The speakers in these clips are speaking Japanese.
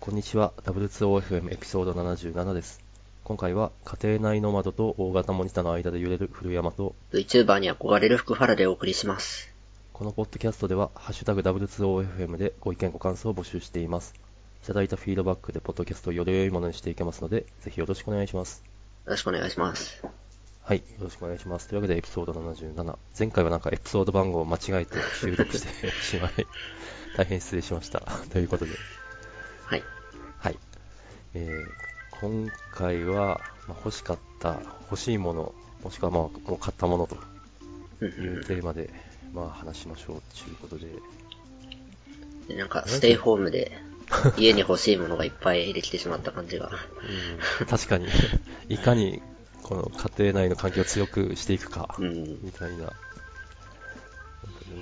こんにちは W2OFM エピソード77です今回は家庭内ノマドと大型モニターの間で揺れる古山と VTuber に憧れる福原でお送りします。このポッドキャストではハッシュタグ W2OFM でご意見ご感想を募集していますいただいたフィードバックでポッドキャストをより良いものにしていけますのでぜひよろしくお願いしますよろしくお願いします。はい、よろしくお願いします。というわけでエピソード77。前回はなんかエピソード番号を間違えて収録してしまい、大変失礼しました。ということで、はい。はい。えー、今回は、まあ、欲しかった、欲しいもの、もしくはまあ、もう買ったものというテーマで、まあ話しましょうということで、でなんか、ステイホームで、家に欲しいものがいっぱいできてしまった感じが。うん、確かに、いかにこの家庭内の関係を強くしていくか、うん。みたいな。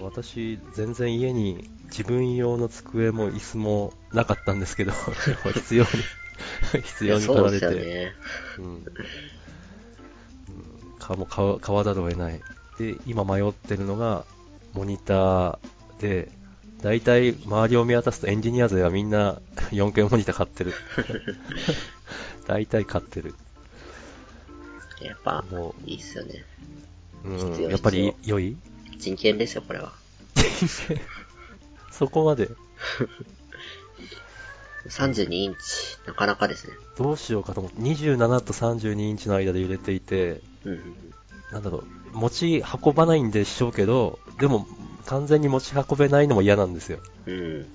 私、全然家に自分用の机も椅子もなかったんですけど、必要に、必要に駆られて、よね。うんうんかもう買わ買わざるを得ない。で、今迷ってるのが、モニターで、大体周りを見渡すとエンジニア勢はみんな 4K モニター買ってる。大体買ってる。やっぱも、いいっすよね。うん、やっぱり良い？人権ですよ、これは。そこまで。32インチ、なかなかですね。どうしようかと思って、27と32インチの間で揺れていて、うんうんなんだろう、持ち運ばないんでしょうけど、でも、完全に持ち運べないのも嫌なんですよ。うん。うん。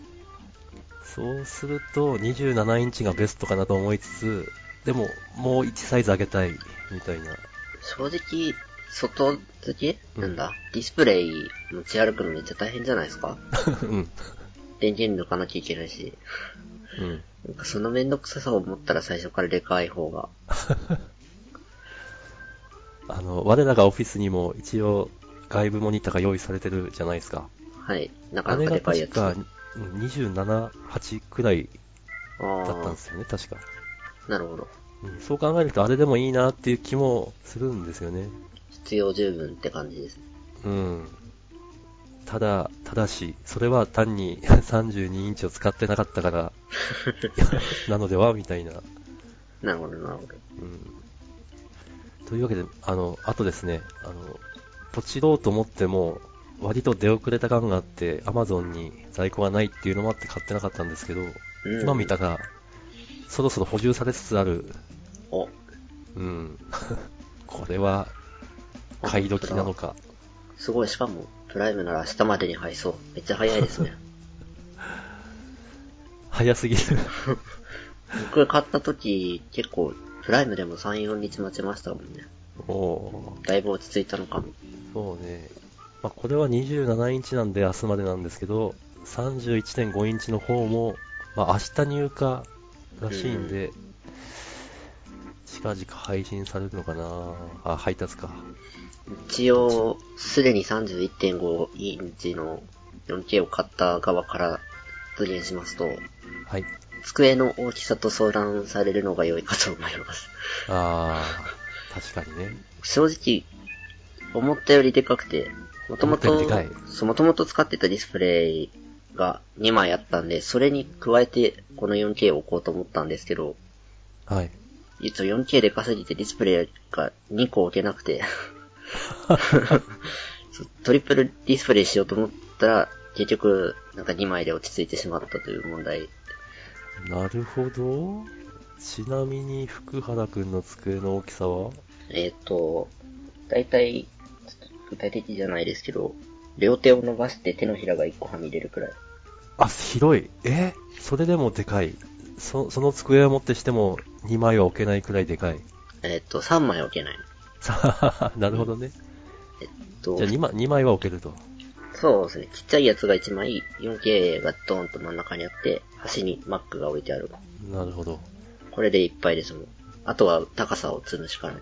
そうすると、27インチがベストかなと思いつつ、でも、もう1サイズ上げたい、みたいな。正直、外付け？うんなんだ？ディスプレイ持ち歩くのめっちゃ大変じゃないですか？うん。電源抜かなきゃいけないし。うん。なんかそのめんどくささを思ったら最初からでかい方が。あの、我らがオフィスにも一応、外部モニターが用意されてるじゃないですか。はい。なかあれがなかでかいやつ。確か、うん27、8くらいあだったんあですよね、確か。なるほど。うんそう考えるとあれでもいいなっていう気もするんですよね。必要十分って感じです。うん。ただ、ただし、それは単に 32インチを使ってなかったから、なのではみたいな。なるほど、なるほど。うん。というわけで、あの、あとですね、あの、ポチろうと思っても、割と出遅れた感があって、Amazon に在庫がないっていうのもあって買ってなかったんですけど、うん今見たら、そろそろ補充されつつある、お、うん。これは、買い時なのか。すごい、しかも、プライムなら明日までに配送。めっちゃ早いですね。早すぎる。僕買った時、結構、プライムでも3、4日待ちましたもんね。おーだいぶ落ち着いたのかも。そうね。まあ、これは27インチなんで明日までなんですけど、31.5インチの方も、まあ、明日入荷らしいんで、近々配信されるのかなあ、配達か。一応、すでに31.5インチの 4K を買った側から発言しますと、はい。机の大きさと相談されるのが良いかと思います。あー、確かにね。正直、思ったよりでかくて、もともとそう、もともと使ってたディスプレイが2枚あったんで、それに加えてこの 4K を置こうと思ったんですけど、はい。実は 4K でかすぎてディスプレイが2個置けなくて、トリプルディスプレイしようと思ったら、結局、なんか2枚で落ち着いてしまったという問題。なるほど。ちなみに、福原くんの机の大きさは？えっ、と、だいたい、ちょっと具体的じゃないですけど、両手を伸ばして手のひらが1個はみ出るくらい。あ、広い。え？それでもでかい。そ、その机を持ってしても2枚は置けないくらいでかい。えっ、と、3枚置けない。なるほどね。えっとじゃあ、2枚、2枚は置けると。そうですね。ちっちゃいやつが1枚、4K がドーンと真ん中にあって、端に Mac が置いてある。なるほど。これでいっぱいですもん。あとは高さを積むしかない。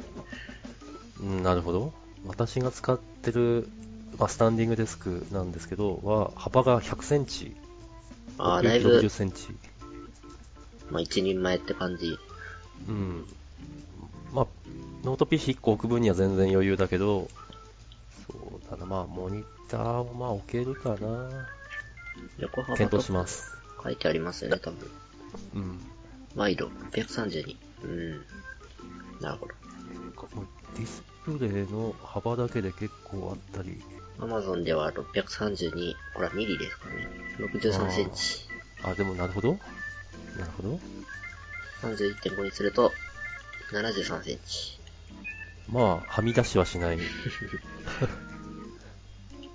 うん、なるほど。私が使ってる、まあ、スタンディングデスクなんですけど、は、幅が100センチ。ああ、だいぶ60、センチ。まあ一人前って感じ。うん。まあ、ノート PC1 個置く分には全然余裕だけど、そうだな、まあ、モニターもまあ置けるかな。横幅検討とします。書いてありますよね、多分。うん。ワイド632。うん。なるほど。もうディスプレイの幅だけで結構あったり、Amazon では632、これはミリですかね。63センチ。あ、でもなるほど。なるほど。31.5にすると、73センチ。まあ、はみ出しはしない。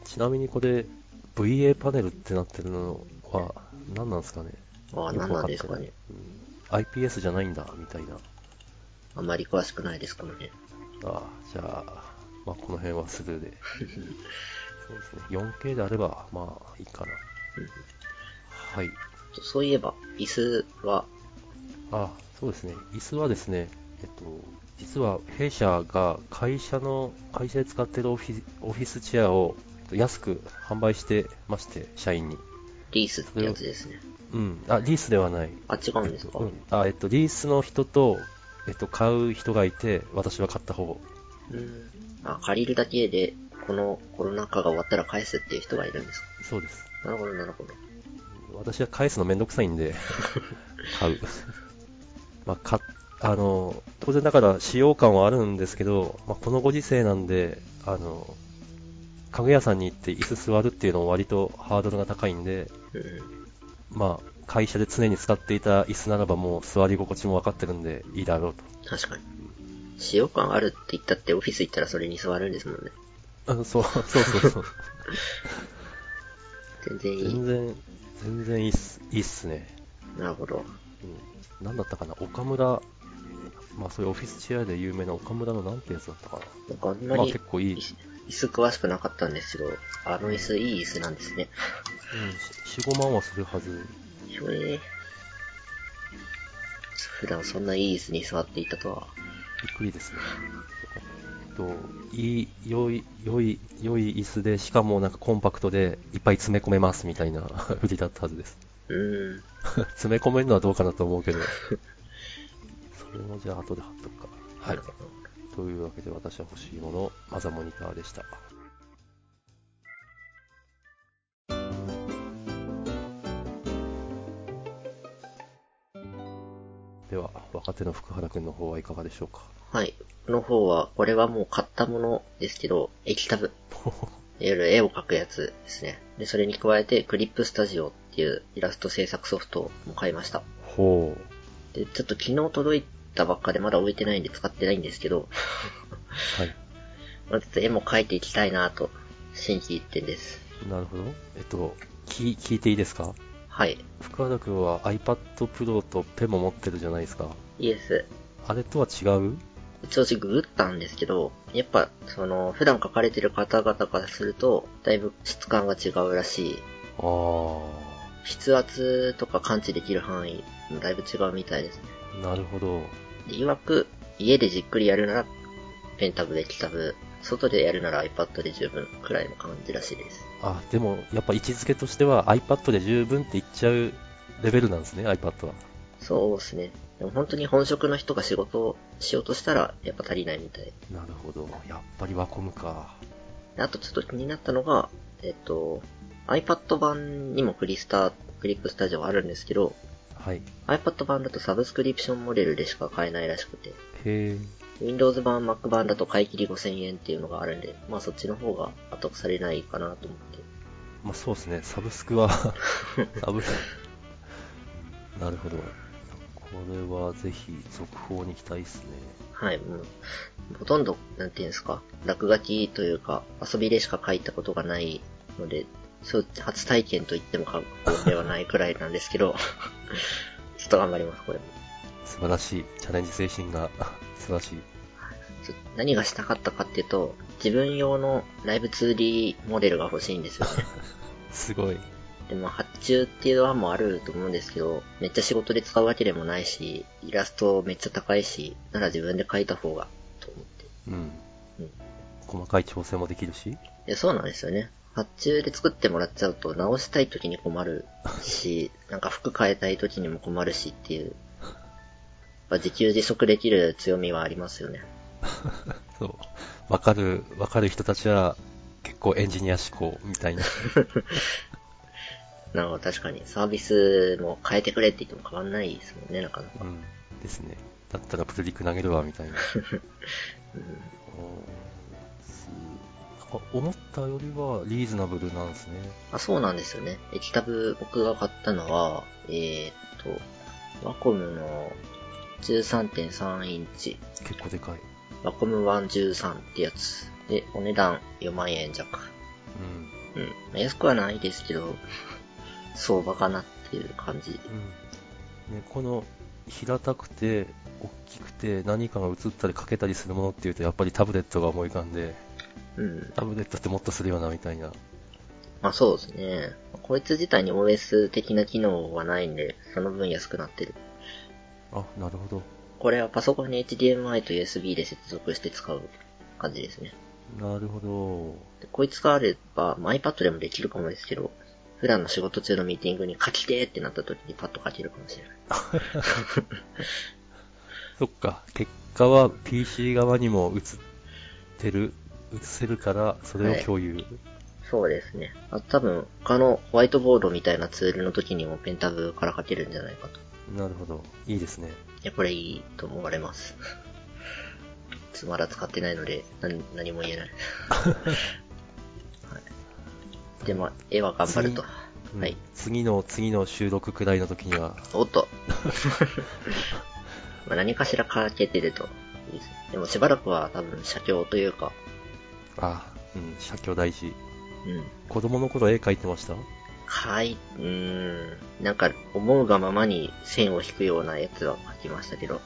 ちなみにこれ、VA パネルってなってるのは何なんですかね？ああ、何なんですかね？うん iPS じゃないんだ、みたいな。あんまり詳しくないです、この辺。ああ、じゃあ、まあ、この辺はスルーで。そうですね。4K であれば、まあ、いいかな。はい。そういえば、椅子は、あ、そうですね。椅子はですね、えっと、実は弊社が会社の、会社で使ってるオフィオフィスチェアをと安く販売してまして、社員に。リースってやつですね。うん。あ、リースではない。あ、違うんですか、うん。あ、えっと、リースの人と、えっと、買う人がいて、私は買った方。うん。あ、借りるだけで、このコロナ禍が終わったら返すっていう人がいるんですか？そうです。なるほど、なるほど。私は返すのめんどくさいんで、買う。まあ、か、あの、当然だから使用感はあるんですけど、まあ、このご時世なんで、あの、家具屋さんに行って椅子座るっていうのも割とハードルが高いんで、うん。まあ、会社で常に使っていた椅子ならばもう座り心地も分かってるんでいいだろうと。確かに。使用感あるって言ったってオフィス行ったらそれに座るんですもんね。あのそう、そうそうそう。全然いい。全然、全然いいっす、いいっすね。なるほど。うん。なんだったかな？岡村、まあそういうオフィスチェアで有名な岡村のなんてやつだったかな？なんかあんままあり結構いい。うん、椅子詳しくなかったんですけど、あの椅子いい椅子なんですね。4、5万はするはず。ひょえー。普段そんないい椅子に座っていたとは。びっくりですね。えっと、いい、良い、良い、良い椅子で、しかもなんかコンパクトでいっぱい詰め込めますみたいな 売りだったはずです。うーん。詰め込めるのはどうかなと思うけど。それもじゃあ後で貼っとくか。はない。というわけで私は欲しいもの、マザモニターでした。では、若手の福原くんの方はいかがでしょうか？はい。この方は、これはもう買ったものですけど、液タブ。いわゆる絵を描くやつですね。で、それに加えて、クリップスタジオっていうイラスト制作ソフトも買いました。ほで、ちょっと昨日届いたばっかでまだ置いてないんで使ってないんですけど、う。はい。まあちょっと絵も描いていきたいなと、心機一転です。なるほど。えっと、聞聞いていいですか？はい。福原くんは iPad Pro とペンも持ってるじゃないですか。イエス。あれとは違う？一応私ググったんですけど、やっぱ、その、普段書かれてる方々からすると、だいぶ質感が違うらしい。あー。筆圧とか感知できる範囲もだいぶ違うみたいですね。なるほど。で、曰く、家でじっくりやるなら、ペンタブでキタブ、外でやるなら iPad で十分くらいの感じらしいです。あ、でも、やっぱ位置づけとしては iPad で十分って言っちゃうレベルなんですね、iPad は。そうですね。でも本当に本職の人が仕事をしようとしたら、やっぱ足りないみたい。なるほど。やっぱりワコムか。であとちょっと気になったのが、えっと、iPad 版にもクリスタ、クリップスタジオあるんですけど、はい。iPad 版だとサブスクリプションモデルでしか買えないらしくて、へー。Windows 版、Mac 版だと買い切り5000円っていうのがあるんで、まあそっちの方が後されないかなと思って。まあそうですね、サブスクは サブ、なるほど。これはぜひ続報に期待ですね。はい、もう、ほとんど、なんていうんですか、落書きというか、遊びでしか書いたことがないので、そう、初体験と言っても過言ではないくらいなんですけど、ちょっと頑張ります、これも。素晴らしい。チャレンジ精神が 素晴らしい。何がしたかったかっていうと、自分用のライブ 2D モデルが欲しいんですよね。すごい。でも発注っていう案もあると思うんですけど、めっちゃ仕事で使うわけでもないし、イラストめっちゃ高いし、なら自分で描いた方が、と思って。うん。うん細かい調整もできるし。で、そうなんですよね。発注で作ってもらっちゃうと直したい時に困るし、なんか服変えたい時にも困るしっていう、やっぱ自給自足できる強みはありますよね。そう。わかる、わかる人たちは結構エンジニア思考みたいな。なんか確かにサービスも変えてくれって言っても変わんないですもんね、なかなか。うん。ですね。だったらプルリク投げるわ、みたいな。うん思ったよりはリーズナブルなんですね。あ、そうなんですよね。液タブ僕が買ったのは、えーっと、ワコムの13.3インチ、結構でかい。ワコム113ってやつ。で、お値段4万円弱。うん。うん。まあ安くはないですけど、相場かなっていう感じ。うん。ね、この平たくて、大きくて、何かが映ったりかけたりするものっていうと、やっぱりタブレットが思い浮かんで、うん。タブレットってもっとするよな、みたいな。まあそうですね。こいつ自体に OS 的な機能はないんで、その分安くなってる。あ、なるほど。これはパソコンに HDMI と USB で接続して使う感じですね。なるほど。でこいつがあれば、まあ iPad でもできるかもですけど、普段の仕事中のミーティングに書きてーってなった時にパッと書けるかもしれない。そっか、結果は PC 側にも映ってる、映せるから、それを共有。そうですね。あ多分、他のホワイトボードみたいなツールの時にもペンタブから書けるんじゃないかと。なるほど。いいですね。いや、これいいと思われます。まだ使ってないので、何何も言えない。はい、で、まあ、絵は頑張ると。うんはい。次の、次の収録くらいの時には、おっと。まあ何かしら書けてると。でもしばらくは多分写経というか、あ、うん、写経大事。うん。子供の頃絵描いてました？書い、うーん、なんか思うがままに線を引くようなやつは書きましたけど、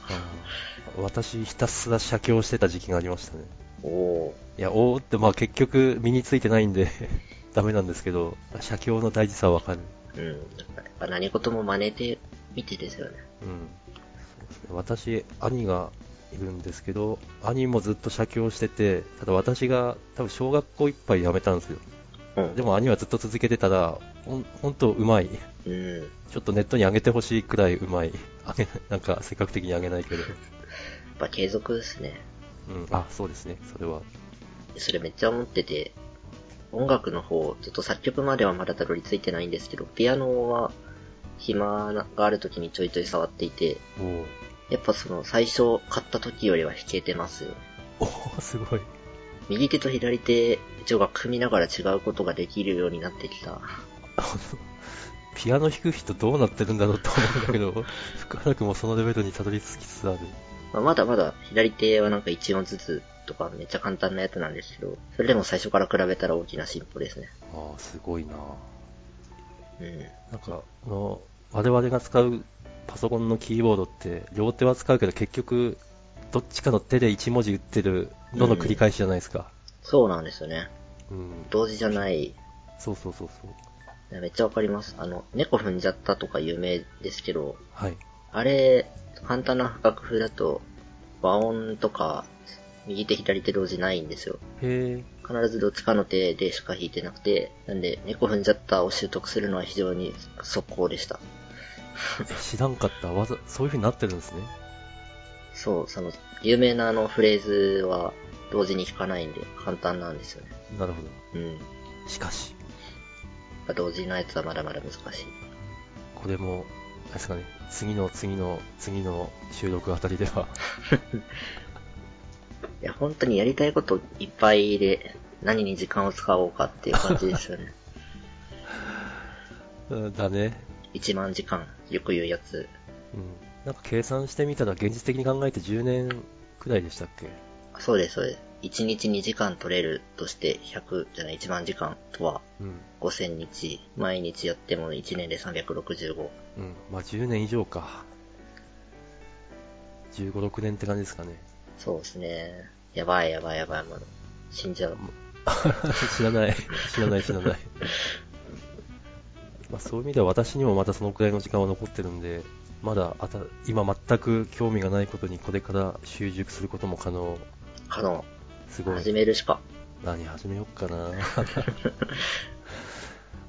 私、ひたすら写経してた時期がありましたね。おおいや、おーって、まあ結局身についてないんで、ダメなんですけど、写経の大事さはわかる。ー、うん。やっぱ何事も真似てみてですよね。うん。そうですね。私、兄がいるんですけど、兄もずっと写経してて、ただ私が多分小学校いっぱい辞めたんですよ。うん。でも兄はずっと続けてたら、ほん、ほんとうまい。うん。ちょっとネットに上げてほしいくらいうまい。なんか、せっかく的に上げないけど。やっぱ継続ですね。うん、あ、そうですね、それは。それめっちゃ思ってて、音楽の方、ちょっと作曲まではまだたどり着いてないんですけど、ピアノは暇がある時にちょいちょい触っていて、やっぱその最初買った時よりは弾けてますよね。おーすごい。右手と左手、一応が組みながら違うことができるようになってきた。ピアノ弾く人どうなってるんだろうと思うんだけど、深原くんもそのレベルにたどり着きつつある。まあ、まだまだ左手はなんか1音ずつとかめっちゃ簡単なやつなんですけど、それでも最初から比べたら大きな進歩ですね。ああ、すごいなうん。なんか、あの、我々が使うパソコンのキーボードって、両手は使うけど結局、どっちかの手で1文字打ってるのの繰り返しじゃないですか。そうなんですよね。うん。同時じゃない。そうそうそうそう。いやめっちゃわかります。あの、猫踏んじゃったとか有名ですけど、はい。あれ、簡単な楽譜だと、和音とか、右手左手同時ないんですよ。へえ。必ずどっちかの手でしか弾いてなくて、なんで、猫踏んじゃったを習得するのは非常に速攻でした。え 知らんかった。わざ、そういう風になってるんですね。そう、その、有名なあのフレーズは同時に弾かないんで簡単なんですよね。なるほうん。ど。しかし、同時のやつはまだまだ難しい。これも、ですかね、次の次の次の収録あたりでは、いや、本当にやりたいこといっぱいで、何に時間を使おうかっていう感じですよね。う んだね。1万時間、よく言うやつ。うん。なんか計算してみたら現実的に考えて10年くらいでしたっけ？そうです、そうです。1日2時間取れるとして100じゃない1万時間とはうん。5000日。毎日やっても1年で365。うん。まあ10年以上か。15、6年って感じですかね。そうですね。やばいやばいやばいもの。死んじゃう。知らない。知らない、知らない。まあそういう意味では私にもまたそのくらいの時間は残ってるんで、まだあた今全く興味がないことにこれから習熟することも可能。可能。すごい。始めるしか。何始めよっかな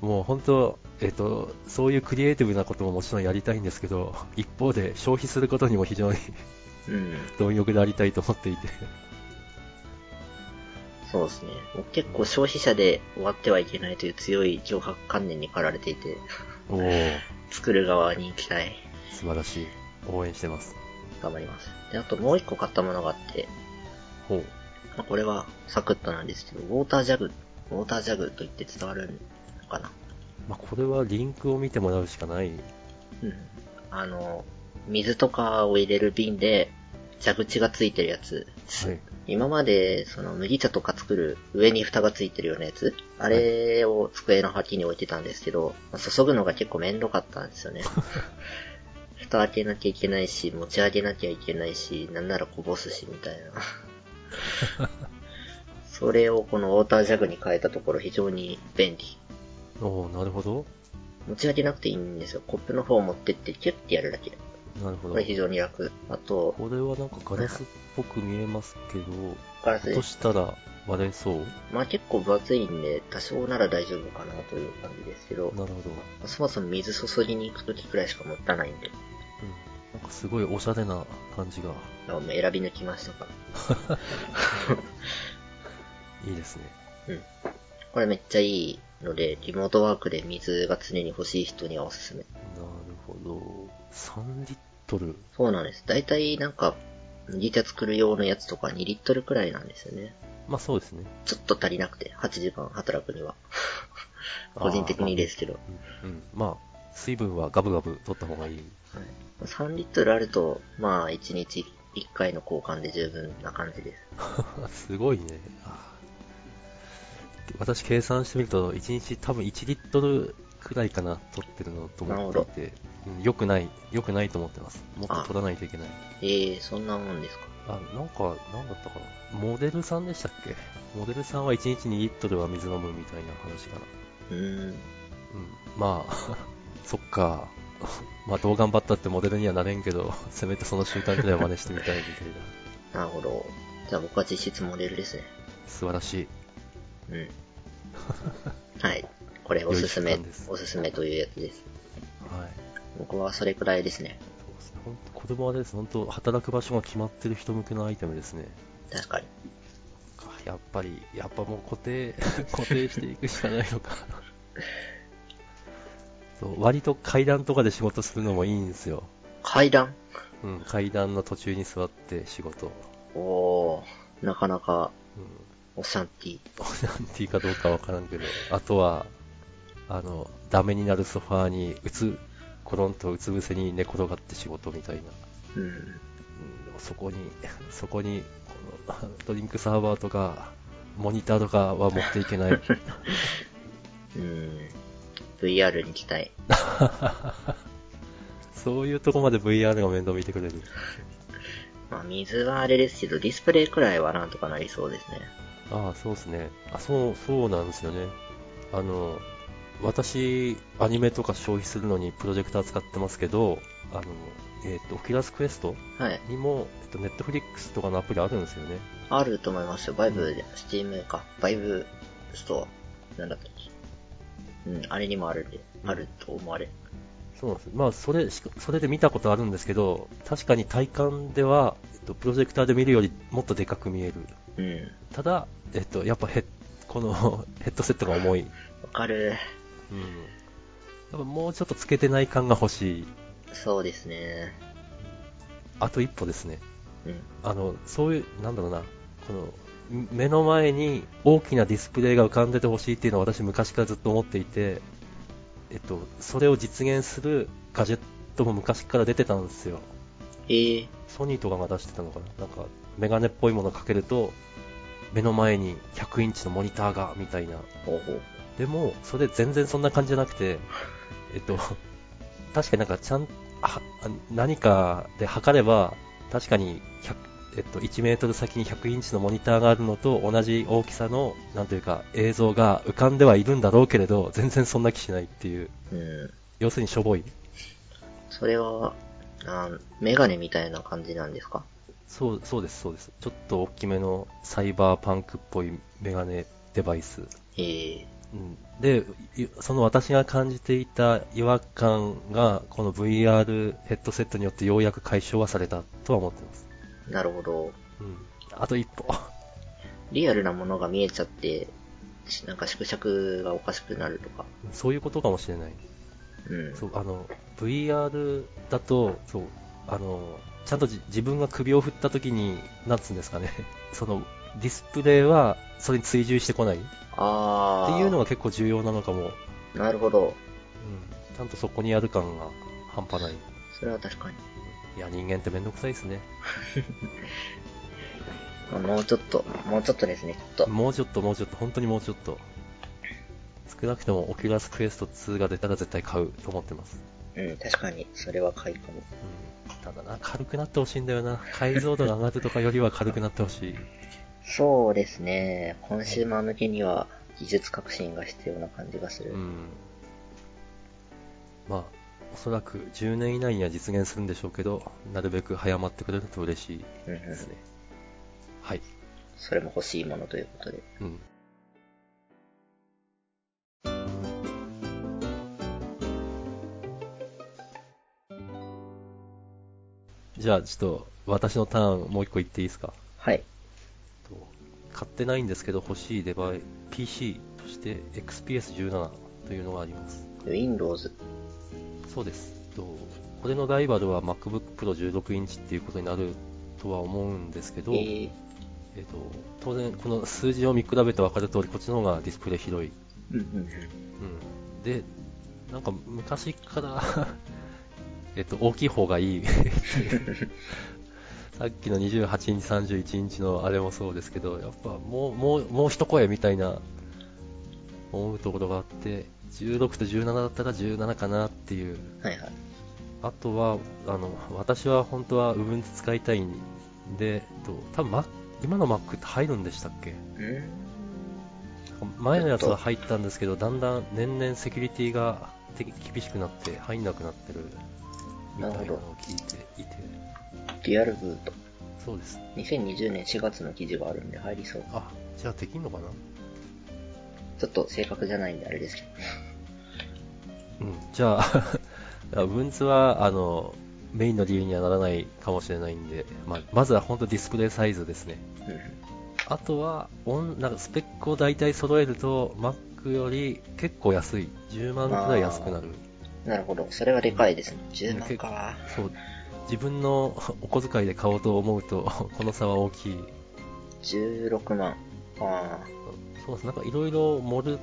もう本当、えっ、と、そういうクリエイティブなことももちろんやりたいんですけど、一方で消費することにも非常にうん。貪欲でありたいと思っていて。そうですね。もう結構消費者で終わってはいけないという強い脅迫観念に駆られていて。おー、作る側に期待。素晴らしい。応援してます。頑張ります。で、あともう一個買ったものがあって、ほう。まあこれはサクッとなんですけど、ウォータージャグ、ウォータージャグと言って伝わるのかな。まあ、これはリンクを見てもらうしかない。うん。あの、水とかを入れる瓶で、蛇口がついてるやつ。はい。今まで、その麦茶とか作る上に蓋がついてるようなやつあれを机の脇に置いてたんですけど、まあ注ぐのが結構めんどかったんですよね。蓋開けなきゃいけないし、持ち上げなきゃいけないし、なんならこぼすし、みたいな。それをこのウォータージャグに変えたところ非常に便利。おー、なるほど。持ち上げなくていいんですよ。コップの方を持ってってキュッてやるだけ。なるほど。これ非常に楽。あと、これはなんかガラスっぽく見えますけど、ガラス落としたら割れそう？まあ結構分厚いんで、多少なら大丈夫かなという感じですけど、なるほど。そもそも水注ぎに行くときくらいしか持たないんで、うん。なんかすごいおしゃれな感じがもう選び抜きましたから。いいですね。うん。これめっちゃいいので、リモートワークで水が常に欲しい人にはおすすめ。ど。3リットル。そうなんです。だいたいなんか、麦茶作る用のやつとか2リットルくらいなんですよね。まあそうですね。ちょっと足りなくて、8時間働くには。個人的にですけど。うん。うん、まあ、水分はガブガブ取った方がいい。はい、3リットルあると、まあ1日1回の交換で十分な感じです。すごいね。私計算してみると、1日多分1リットルくらいかな、取ってるのと思っていて、うん、よくない、よくないと思ってます。もっと取らないといけない。ええー、そんなもんですか？あ、なんか、なんだったかな。モデルさんでしたっけ？モデルさんは1日2リットルは水飲むみたいな話かな。うーん。うん。まあ、そっか。まあ、どう頑張ったってモデルにはなれんけど、せめてその習慣くらいは真似してみたいみたいな。なるほど。じゃあ僕は実質モデルですね。素晴らしい。うん。はい。これおすすめおすすめというやつです。はい。僕はそれくらいですね。そうですね。本当子供はです、本当働く場所が決まってる人向けのアイテムですね。確かに。かやっぱり、やっぱもう固定、固定していくしかないのか。そう割と階段とかで仕事するのもいいんですよ。階段？うん、階段の途中に座って仕事。おー、なかなか、うん。おシャンティー。なんていうかどうかわからんけど、あとは、あの、ダメになるソファーに、うつ、コロンとうつ伏せに寝転がって仕事みたいな。うん。うん、でもそこに、そこに、この、ドリンクサーバーとか、モニターとかは持っていけない。うん。VR に期待。そういうとこまで VR が面倒見てくれる。まあ水はあれですけど、ディスプレイくらいはなんとかなりそうですね。ああ、そうですね。あ、そう、そうなんですよね。あの、私、アニメとか消費するのにプロジェクター使ってますけど、あの、えっ、と、オキュラスクエストはい。にも、えっと、ネットフリックスとかのアプリあるんですよね。あると思いますよ。バイブで、スチームか。バイブストア。なんだったっけ。うん、あれにもあるんで、あると思われる。そうなんです。まあ、それしか、それで見たことあるんですけど、確かに体感では、えっと、プロジェクターで見るよりもっとでかく見える。うん。ただ、えっと、やっぱヘッ、この ヘッドセットが重い。わかる。うん。やっぱもうちょっとつけてない感が欲しい。そうですね。あと一歩ですね。うん。あの、そういう、なんだろうな、この、ん目の前に大きなディスプレイが浮かんでてほしいっていうのは私昔からずっと思っていて、えっと、それを実現するガジェットも昔から出てたんですよ。ええソニーとかが出してたのかななんか、メガネっぽいものかけると、目の前に100インチのモニターが、みたいな。ほうほう。でも、それ全然そんな感じじゃなくて、えっと、確かになんかちゃん、あ何かで測れば、確かに100、えっと、1メートル先に100インチのモニターがあるのと同じ大きさの、なんというか、映像が浮かんではいるんだろうけれど、全然そんな気しないっていう。うん。要するにしょぼい。それは、あメガネみたいな感じなんですか？そう、そうです、そうです。ちょっと大きめのサイバーパンクっぽいメガネデバイス。ええうんで、いその私が感じていた違和感が、この VR ヘッドセットによってようやく解消はされたとは思ってます。なるほど。うん。あと一歩。リアルなものが見えちゃって、しなんか縮尺がおかしくなるとか。そういうことかもしれない。うん。そう、あの、VR だと、そう、あの、ちゃんとじ自分が首を振った時に、なんつうんですかね、その、ディスプレイはそれに追従してこない？っあー。ていうのが結構重要なのかも。なるほど。うん。ちゃんとそこにやる感が半端ない。それは確かに。いや、人間ってめんどくさいですね。ま あもうちょっと、もうちょっとですね、きっと。もうちょっともうちょっと、本当にもうちょっと。少なくともオキュラスクエスト2が出たら絶対買うと思ってます。うん、確かに、それは買いかも。うん。ただな、軽くなってほしいんだよな。解像度が上がるとかよりは軽くなってほしい。そうですね、コンシューマー向けには技術革新が必要な感じがする。うん。まあ、おそらく10年以内には実現するんでしょうけど、なるべく早まってくれると嬉しいうんうんですね。はい。それも欲しいものということで。うん。じゃあ、ちょっと、私のターンもう一個言っていいですか？はい。と買ってないんですけど欲しいデバイ PC として XPS17 というのがあります。Windows。そうです。とこれのライバルは MacBook Pro 16インチっていうことになるとは思うんですけど、えー、えっと、当然この数字を見比べて分かる通りこっちの方がディスプレイ広い。うんうん。うん。で、なんか昔から えっと、大きい方がいい。さっきの28インチ、31インチのあれもそうですけど、やっぱもう、もう、もう一声みたいな思うところがあって、16と17だったら17かなっていう。はいはい。あとは、あの、私は本当は Ubuntu 使いたいんで、と多分 Mac 今の Mac って入るんでしたっけ？うん前のやつは入ったんですけど、だんだん年々セキュリティがて厳しくなって入んなくなってるみたいなのを聞いていて、リアルブート。そうです。2020年4月の記事があるんで入りそう。あ、じゃあできんのかな？ちょっと正確じゃないんであれですけど。うん、じゃあ、Ubuntu は、あの、メインの理由にはならないかもしれないんで、まあ、まずは本当ディスプレイサイズですね。うんあとは、オンなんかスペックを大体揃えると、Mac より結構安い。10万くらい安くなる。なるほど。それはでかいですね。10万か。そう。自分のお小遣いで買おうと思うと、この差は大きい。16万。あそうです。なんかいろいろ盛る、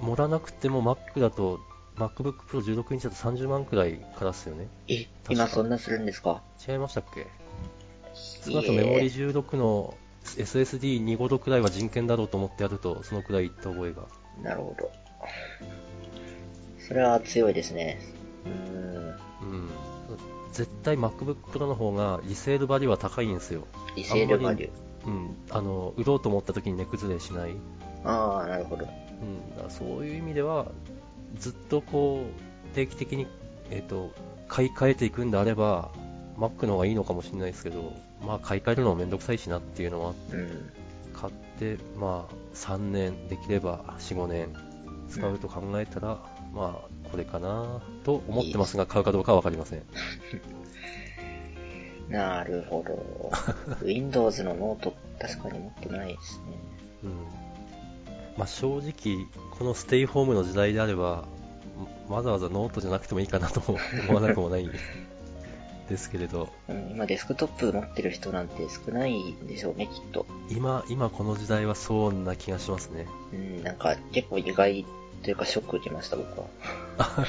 盛らなくても Mac だと、MacBook Pro 16インチだと30万くらいからっすよね。ーえ、か今そんなするんですか？違いましたっけ？少なくともメモリい16の SSD256 くらいは人権だろうと思ってやると、そのくらいいった覚えが。えなるほど。それは強いですね。うーん。うん。絶対 MacBook Pro の方がリセールバリューは高いんですよ。リセールバリュー。うん。あの、売ろうと思った時に値崩れしない。ああ、なるほど。うん。そういう意味では、ずっとこう、定期的に、えっ、と、買い替えていくんであれば、Mac の方がいいのかもしれないですけど、まあ買い替えるのもめんどくさいしなっていうのはあってうん。買って、まあ、3年、できれば4、5年使うと考えたら、まあ、これかなと思ってますが、買うかどうかはわかりません。なるほど。Windows のノート、確かに持ってないですね。うん。まあ、正直、このステイホームの時代であれば、わざわざノートじゃなくてもいいかなとも思わなくもないん ですけれど、うん、今デスクトップ持ってる人なんて少ないんでしょうね、きっと。今、今この時代はそうな気がしますね。うん、なんか結構意外というかショック受けました、僕は。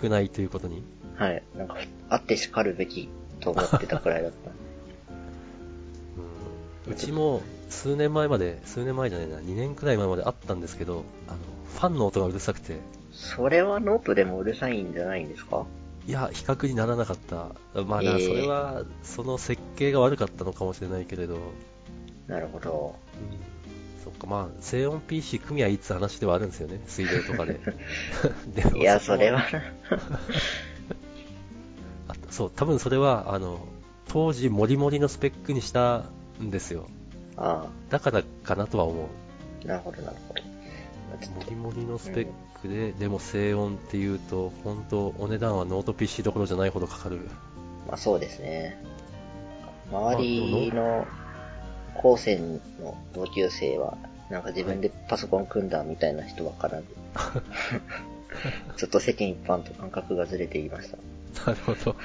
少ないということに？はい。なんか、あって叱るべきと思ってたくらいだった。うん、うちも数年前まで、数年前じゃないな、2年くらい前まであったんですけど、あの、ファンの音がうるさくて、それはノートでもうるさいんじゃないんですか？いや、比較にならなかった。まあ、えーそれは、その設計が悪かったのかもしれないけれど、なるほど。うん、そっか、まあ、静音 PC 組みはいつ話ではあるんですよね、水冷とかで。でもいや、そ、それはな。あそう、多分それは、あの、当時、モリモリのスペックにしたんですよ。あだからかなとは思う。あ、なるほど、なるほど。まあちょっとモリモリのスペックで、でも静音っていうと、本当お値段はノート PC どころじゃないほどかかる。まあそうですね。周りの高専の同級生は、なんか自分でパソコン組んだみたいな人ばっからず。ちょっと世間一般と感覚がずれていました。なるほど。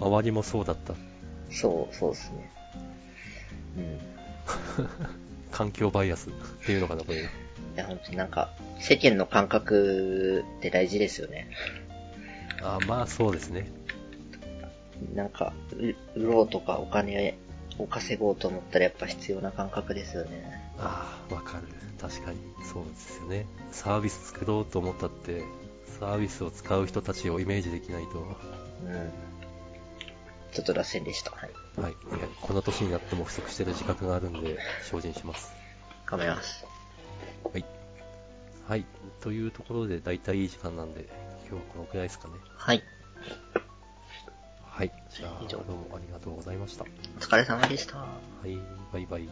周りもそうだった。そう、そうですね。うん。環境バイアスっていうのかな、これ。いや、本当になんか、世間の感覚って大事ですよね。あまあそうですね。なんか、う売ろうとかお金を稼ごうと思ったらやっぱ必要な感覚ですよね。ああ、わかる。確かに。そうですよね。サービス作ろうと思ったって、サービスを使う人たちをイメージできないと、うん。ちょっと脱線でした。はい。はい。いやこの年になっても不足してる自覚があるんで、精進します。頑張ります。はい。はい。というところで、だいたいいい時間なんで、今日はこのくらいですかね。はい。はい。じゃあ、以上どうもありがとうございました。お疲れ様でした。はい。バイバイ。